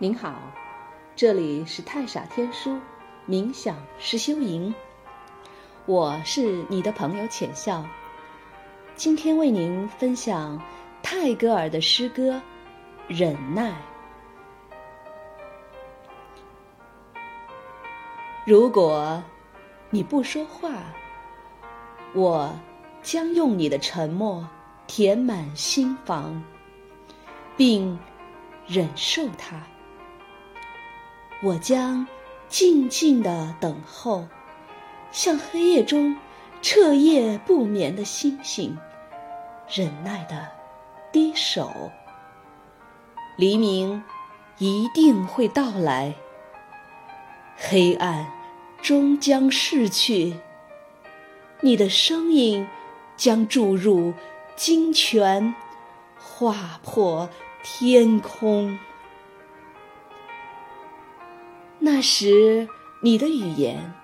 您好，这里是太傻天书冥想实修营，我是你的朋友浅笑，今天为您分享泰戈尔的诗歌《忍耐》。如果你不说话，我将用你的沉默填满心房，并忍受它。我将静静的等候，像黑夜中彻夜不眠的星星，忍耐的低首。黎明一定会到来，黑暗终将逝去，你的声音将注入金泉，划破天空。那时，你的语言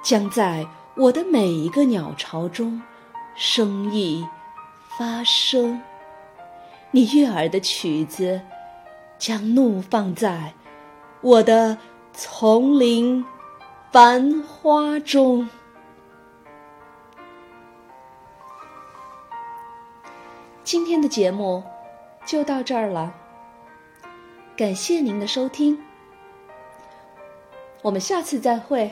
将在我的每一个鸟巢中生意发生。你悦耳的曲子将怒放在我的丛林繁花中。今天的节目就到这儿了，感谢您的收听。我们下次再会。